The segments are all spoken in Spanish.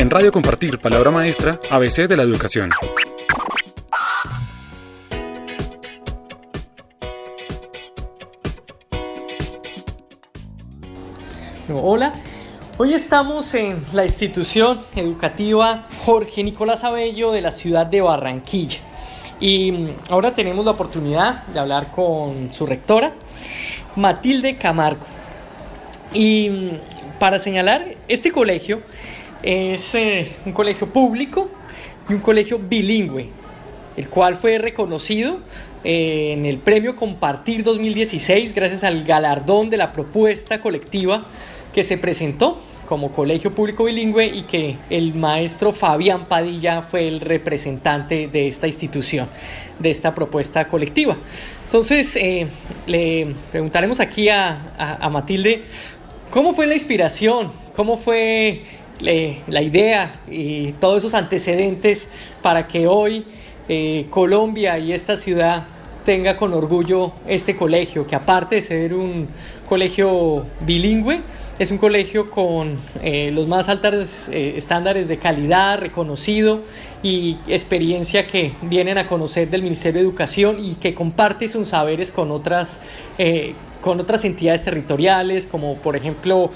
En Radio Compartir, palabra maestra, ABC de la educación. Hola, hoy estamos en la institución educativa Jorge Nicolás Abello de la ciudad de Barranquilla y ahora tenemos la oportunidad de hablar con su rectora, Matilde Camargo. Y para señalar, este colegio es eh, un colegio público y un colegio bilingüe, el cual fue reconocido eh, en el premio Compartir 2016 gracias al galardón de la propuesta colectiva que se presentó como colegio público bilingüe y que el maestro Fabián Padilla fue el representante de esta institución, de esta propuesta colectiva. Entonces, eh, le preguntaremos aquí a, Matilde, ¿cómo fue la inspiración? ¿Cómo fue la idea y todos esos antecedentes para que hoy eh, Colombia y esta ciudad tenga con orgullo este colegio, que aparte de ser un colegio bilingüe, es un colegio con eh, los más altos eh, estándares de calidad, reconocido y experiencia que vienen a conocer del Ministerio de Educación y que comparte sus saberes con otras eh, con otras entidades territoriales, como por ejemplo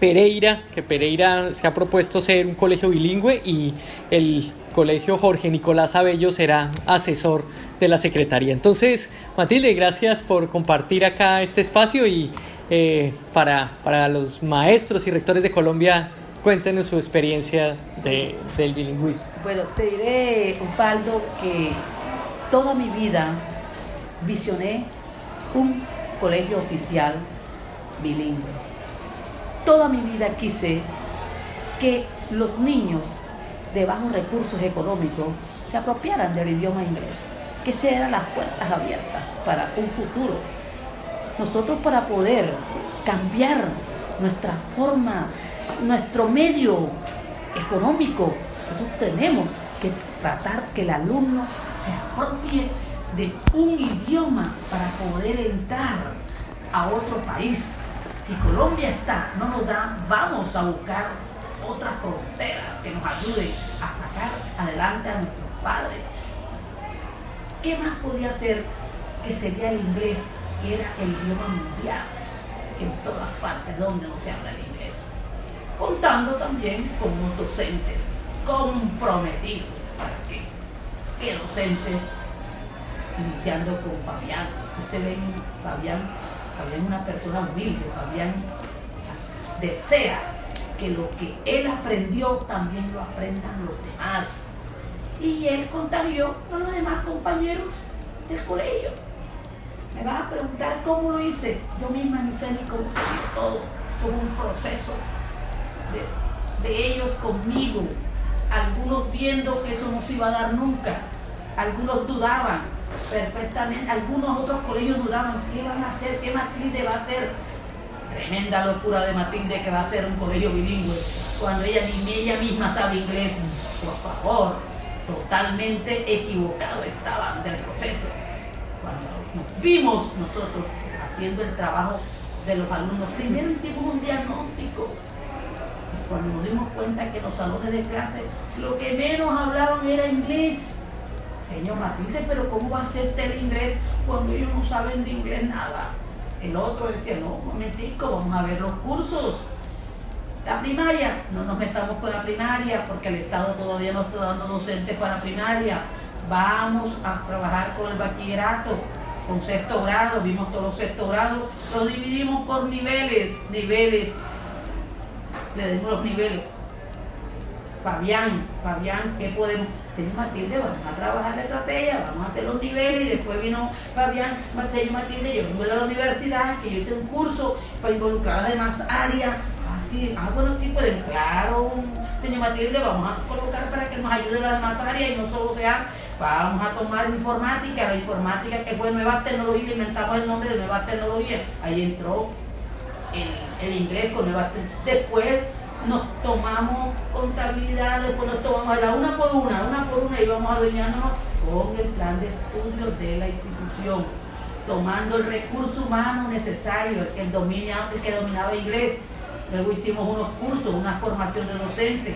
Pereira, que Pereira se ha propuesto ser un colegio bilingüe y el colegio Jorge Nicolás Abello será asesor de la Secretaría. Entonces, Matilde, gracias por compartir acá este espacio y eh, para, para, los maestros y rectores de Colombia, cuéntenos su experiencia de, del bilingüismo. Bueno, te diré, Osvaldo, que toda mi vida visioné un colegio oficial bilingüe. Toda mi vida quise que los niños de bajos recursos económicos se apropiaran del idioma inglés, que se eran las puertas abiertas para un futuro nosotros para poder cambiar nuestra forma, nuestro medio económico, nosotros tenemos que tratar que el alumno se apropie de un idioma para poder entrar a otro país. Si Colombia está, no nos da, vamos a buscar otras fronteras que nos ayuden a sacar adelante a nuestros padres. ¿Qué más podía ser que sería el inglés era el idioma mundial, en todas partes donde no se habla el inglés. Contando también con unos docentes comprometidos. ¿Para qué? ¿Qué docentes? Iniciando con Fabián. Si usted ve, Fabián, Fabián es una persona humilde, Fabián desea que lo que él aprendió también lo aprendan los demás. Y él contagió a los demás compañeros del colegio. Me vas a preguntar cómo lo hice. Yo misma ni sé ni cómo se todo. Fue un proceso de, de ellos conmigo. Algunos viendo que eso no se iba a dar nunca. Algunos dudaban perfectamente. Algunos otros colegios dudaban. ¿Qué van a hacer? ¿Qué Matilde va a hacer? Tremenda locura de Matilde que va a ser un colegio bilingüe. Cuando ella ni ella misma sabe inglés. Por favor, totalmente equivocado estaban del proceso. Vimos nosotros haciendo el trabajo de los alumnos. Primero hicimos un diagnóstico. Y cuando nos dimos cuenta que los salones de clase lo que menos hablaban era inglés. Señor Matilde, pero ¿cómo va a ser el inglés cuando ellos no saben de inglés nada? El otro decía, no, un momentico, vamos a ver los cursos. La primaria, no nos metamos con la primaria porque el Estado todavía no está dando docentes para primaria. Vamos a trabajar con el bachillerato con sexto grado, vimos todos los sexto grados, los dividimos por niveles, niveles, le dimos los niveles. Fabián, Fabián, ¿qué podemos? Señor Matilde, vamos a trabajar la estrategia, vamos a hacer los niveles y después vino Fabián, señor Matilde, yo vengo de la universidad, que yo hice un curso para involucrar las demás áreas, así, ah, bueno, sí pueden, claro, señor Matilde, vamos a colocar para que nos ayude las demás áreas y no solo sea Vamos a tomar informática, la informática que fue nueva tecnología, inventamos el nombre de nueva tecnología. Ahí entró el, inglés con nueva. Después nos tomamos contabilidad, después nos tomamos la una por una, una por una y vamos adueñándonos con el plan de estudios de la institución, tomando el recurso humano necesario, el que, el que dominaba inglés. Luego hicimos unos cursos, una formación de docentes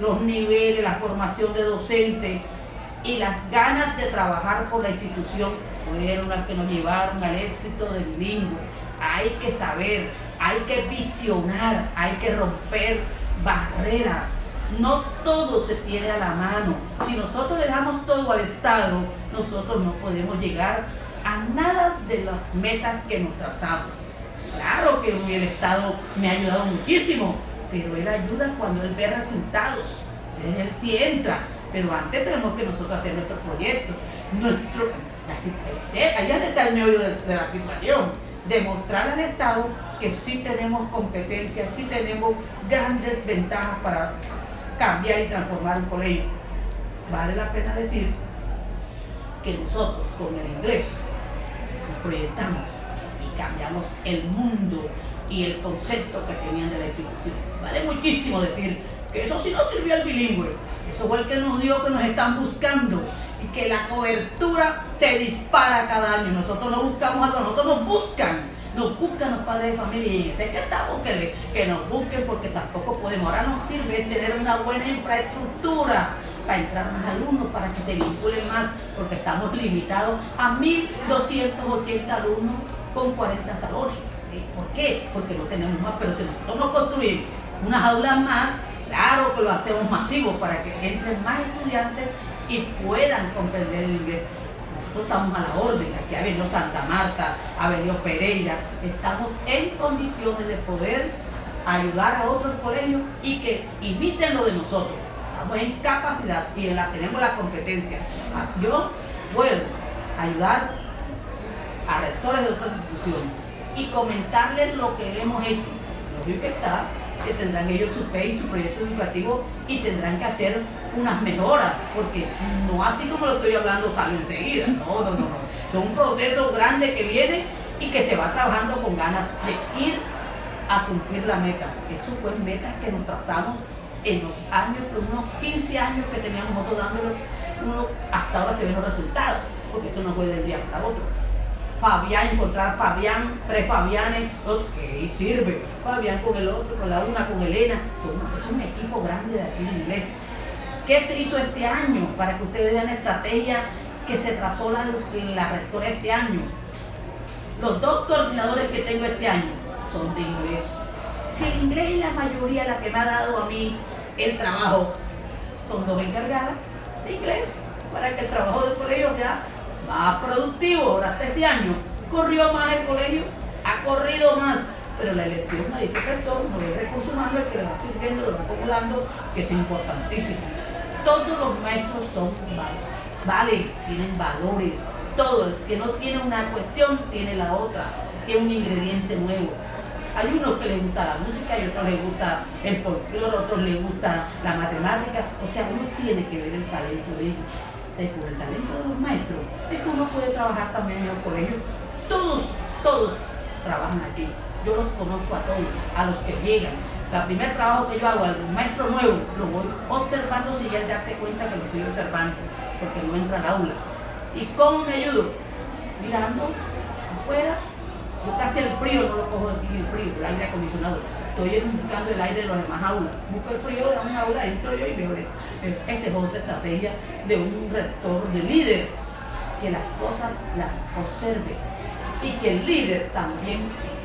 los niveles, la formación de docentes y las ganas de trabajar por la institución fueron las que nos llevaron al éxito del bilingüe. Hay que saber, hay que visionar, hay que romper barreras. No todo se tiene a la mano. Si nosotros le damos todo al Estado, nosotros no podemos llegar a nada de las metas que nos trazamos. Claro que el Estado me ha ayudado muchísimo, pero él ayuda cuando él ve resultados. Él sí entra, pero antes tenemos que nosotros hacer nuestro proyecto. Nuestro, allá está el meollo de, la situación. Demostrar al Estado que sí tenemos competencias, sí tenemos grandes ventajas para cambiar y transformar un colegio. Vale la pena decir que nosotros con el inglés nos proyectamos y cambiamos el mundo y el concepto que tenían de la institución. Vale muchísimo decir que eso sí no sirvió al bilingüe. Eso fue el que nos dio que nos están buscando y que la cobertura se dispara cada año. Nosotros no buscamos a nosotros nos buscan. Nos buscan los padres de familia y este que estamos que, que nos busquen porque tampoco podemos. Ahora nos sirve tener una buena infraestructura para entrar más alumnos, para que se vinculen más, porque estamos limitados a 1.280 alumnos con 40 salones. ¿Por qué? Porque no tenemos más, pero si nosotros no construimos unas aulas más, claro que lo hacemos masivo para que entren más estudiantes y puedan comprender el inglés. Nosotros estamos a la orden, aquí ha venido Santa Marta, ha venido Pereira, estamos en condiciones de poder ayudar a otros colegios y que imiten lo de nosotros. Estamos en capacidad y tenemos la competencia. Ah, yo puedo ayudar a rectores de otras instituciones y comentarles lo que hemos hecho. Lo que está que tendrán ellos su PEI, su proyecto educativo y tendrán que hacer unas mejoras, porque no así como lo estoy hablando sale enseguida, no, no, no, no. Es un proceso grande que viene y que se va trabajando con ganas de ir a cumplir la meta. Eso fue metas que nos trazamos en los años, unos 15 años que teníamos nosotros dándolo, uno, hasta ahora se ven los resultados, porque esto no fue del día para otro. Fabián, encontrar Fabián, tres Fabianes, ¿qué sirve? Fabián con el otro, con la una, con Elena. Es un equipo grande de aquí en inglés. ¿Qué se hizo este año para que ustedes vean la estrategia que se trazó la, la rectora este año? Los dos coordinadores que tengo este año son de inglés. Si el inglés es la mayoría la que me ha dado a mí el trabajo, son dos encargadas de inglés para que el trabajo del colegio sea más productivo durante este año, corrió más el colegio, ha corrido más, pero la elección dice el no es recurso humano el que le va sirviendo, lo va acumulando, que es importantísimo. Todos los maestros son vale, tienen valores, todo, el que no tiene una cuestión tiene la otra, tiene un ingrediente nuevo. Hay unos que les gusta la música y otros les gusta el folclore, otros les gusta la matemática. O sea, uno tiene que ver el talento de ellos con el talento de los maestros, es que uno puede trabajar también en los colegios. Todos, todos trabajan aquí. Yo los conozco a todos, a los que llegan. El primer trabajo que yo hago al maestro nuevo, lo voy observando si él ya se cuenta que lo estoy observando, porque no entra al aula. ¿Y cómo me ayudo? Mirando. El frío no lo cojo aquí el frío, el aire acondicionado estoy buscando el aire de los demás aulas. Busco el frío de una aula, entro yo y veo Esa es otra estrategia de un rector, de líder, que las cosas las observe y que el líder también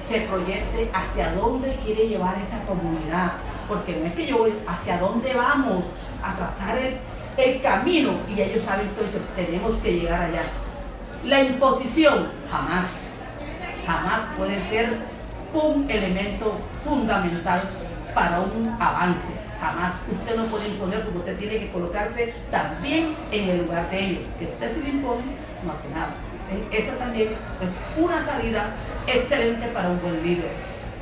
se proyecte hacia dónde quiere llevar esa comunidad. Porque no es que yo voy hacia dónde vamos a trazar el, el camino y ellos saben que tenemos que llegar allá. La imposición jamás, jamás puede ser un elemento fundamental para un avance. Jamás usted no puede imponer porque usted tiene que colocarse también en el lugar de ellos. Que usted se le impone, no hace nada. Esa también es una salida excelente para un buen líder.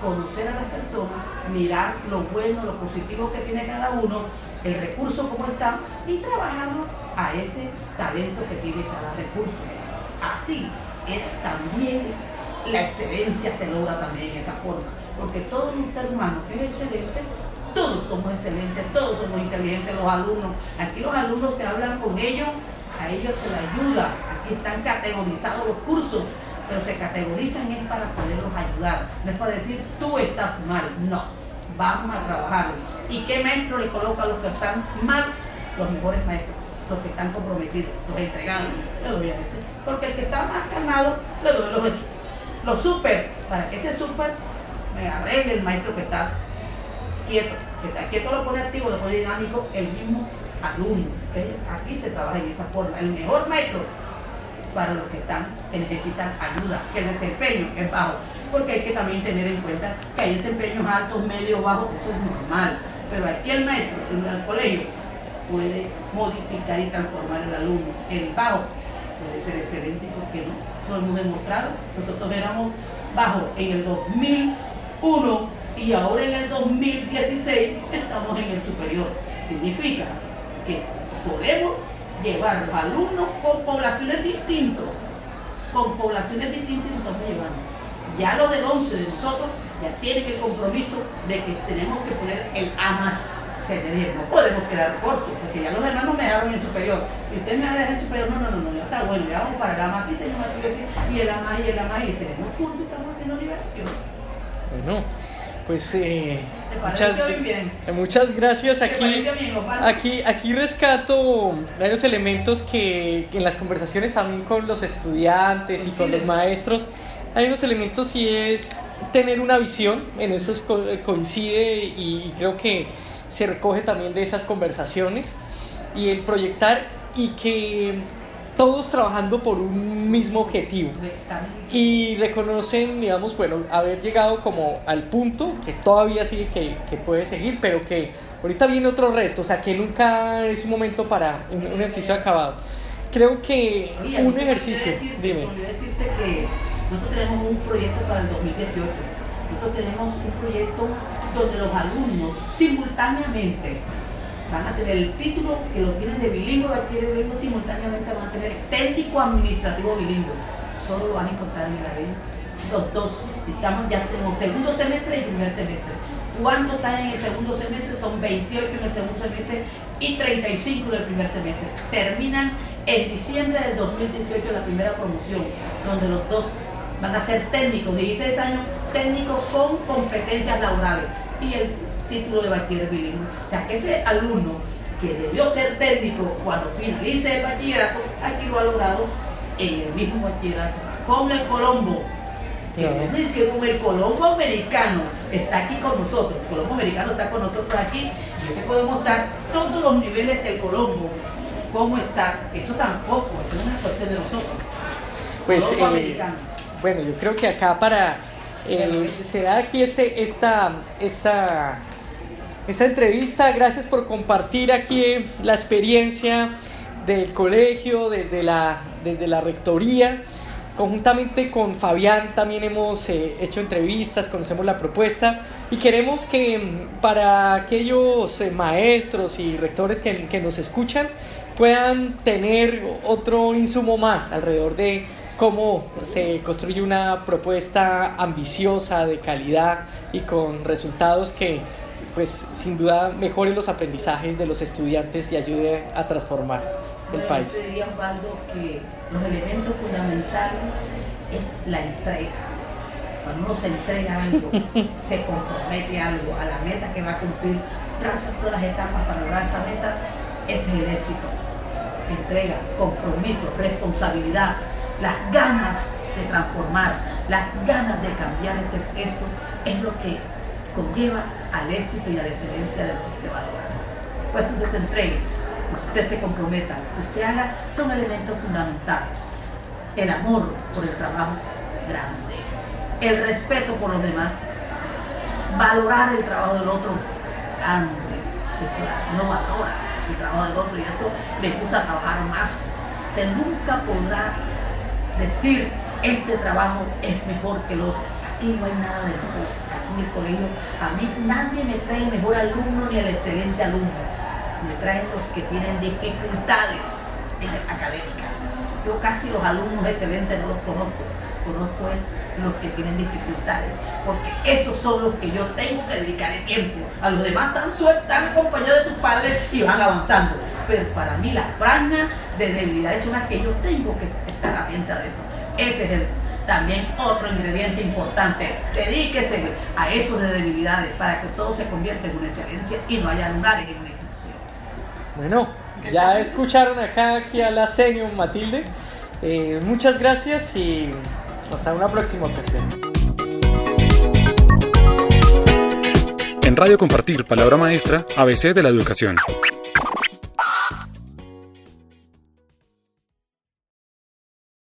Conocer a las personas, mirar lo bueno, lo positivo que tiene cada uno, el recurso como está y trabajarlo a ese talento que tiene cada recurso. Así es también la excelencia se logra también en esta forma, porque todo ser humano que es excelente, todos somos excelentes, todos somos inteligentes, los alumnos. Aquí los alumnos se hablan con ellos, a ellos se les ayuda, aquí están categorizados los cursos, pero se categorizan es para poderlos ayudar, no es para decir tú estás mal, no, vamos a trabajar. ¿Y qué maestro le coloca a los que están mal? Los mejores maestros, los que están comprometidos, los entregados. Porque el que está más calmado, le doy los, los super, para que ese super me arregle el maestro que está quieto, que está quieto lo pone activo, lo pone dinámico, el mismo alumno. Aquí se trabaja en esta forma. El mejor maestro para los que están, que necesitan ayuda, que el desempeño es bajo. Porque hay que también tener en cuenta que hay desempeños altos, medios, bajos, eso es normal. Pero aquí el maestro, en el colegio, puede modificar y transformar el alumno. El bajo puede ser excelente, ¿por qué no? Lo hemos demostrado. Nosotros éramos bajos en el 2001 y ahora en el 2016 estamos en el superior. Significa que podemos llevar los alumnos con poblaciones distintas, con poblaciones distintas y nos estamos llevando. Ya lo del 11 de nosotros ya tiene el compromiso de que tenemos que poner el A más. No podemos quedar cortos, porque ya los hermanos me dejaron en superior. Si usted me va a dejar en superior, no, no, no, no, ya está bueno, ya vamos para el A más, y el A más y el A más, y tenemos curso y estamos haciendo liberación. Bueno, pues eh, muchas, gracias. Aquí, aquí, aquí rescato varios elementos que, en las conversaciones también con los estudiantes y con los maestros hay unos elementos y es tener una visión, en eso coincide y creo que se recoge también de esas conversaciones y el proyectar y que todos trabajando por un mismo objetivo y reconocen, digamos, bueno, haber llegado como al punto que todavía sigue que, que, puede seguir, pero que ahorita viene otro reto, o sea, que nunca es un momento para un, ejercicio acabado. Creo que un ejercicio, dime. decirte que nosotros tenemos un proyecto para el 2018, nosotros tenemos un proyecto donde los alumnos simultáneamente van a tener el título que lo tienen de bilingüe, de bilingüe, simultáneamente van a tener técnico administrativo bilingüe. Solo lo van a encontrar en la ley. Los dos, estamos ya tenemos segundo semestre y primer semestre. ¿Cuánto están en el segundo semestre? Son 28 en el segundo semestre y 35 en el primer semestre. Terminan en diciembre del 2018 la primera promoción, donde los dos van a ser técnicos, 16 años, técnicos con competencias laborales. Y el título de bachiller bilingüe. O sea, que ese alumno que debió ser técnico cuando finalice el bachillerato, aquí lo ha logrado en el mismo bachillerato, con el Colombo. Que, que con el Colombo americano está aquí con nosotros, el Colombo americano está con nosotros aquí, y que podemos dar todos los niveles del Colombo, cómo está, eso tampoco, eso es una cuestión de nosotros. Pues, eh, bueno, yo creo que acá para eh, se da aquí este, esta, esta esta entrevista. Gracias por compartir aquí la experiencia del colegio, desde la, desde la rectoría. Conjuntamente con Fabián también hemos eh, hecho entrevistas, conocemos la propuesta y queremos que para aquellos eh, maestros y rectores que, que nos escuchan puedan tener otro insumo más alrededor de cómo se construye una propuesta ambiciosa, de calidad y con resultados que pues sin duda mejore los aprendizajes de los estudiantes y ayude a transformar el país. Yo diría, Osvaldo, que los elementos fundamentales es la entrega. Cuando uno se entrega algo, se compromete algo a la meta que va a cumplir, traza todas las etapas para lograr esa meta, ese es el éxito. Entrega, compromiso, responsabilidad, las ganas de transformar, las ganas de cambiar este, esto, es lo que conlleva al éxito y a la excelencia de lo que usted va a lograr. Pues usted se entregue, usted se comprometa, usted haga, son elementos fundamentales. El amor por el trabajo grande, el respeto por los demás, valorar el trabajo del otro grande, no valora el trabajo del otro y eso le gusta trabajar más. Usted nunca podrá decir este trabajo es mejor que el otro. Aquí no hay nada de mejor en el colegio, a mí nadie me trae el mejor alumno ni el excelente alumno. Me traen los que tienen dificultades en la académica. Yo casi los alumnos excelentes no los conozco, conozco es los que tienen dificultades, porque esos son los que yo tengo que dedicar el tiempo. A los demás están sueltos, están acompañados de sus padres y van avanzando. Pero para mí las franjas de debilidades son las que yo tengo que atenta de eso. Ese es el también otro ingrediente importante. Dedíquese a esos de debilidades para que todo se convierta en una excelencia y no haya lugares en una institución. Bueno, ya escucharon acá aquí a la senior Matilde. Eh, muchas gracias y hasta una próxima ocasión. En Radio Compartir, palabra maestra, ABC de la educación.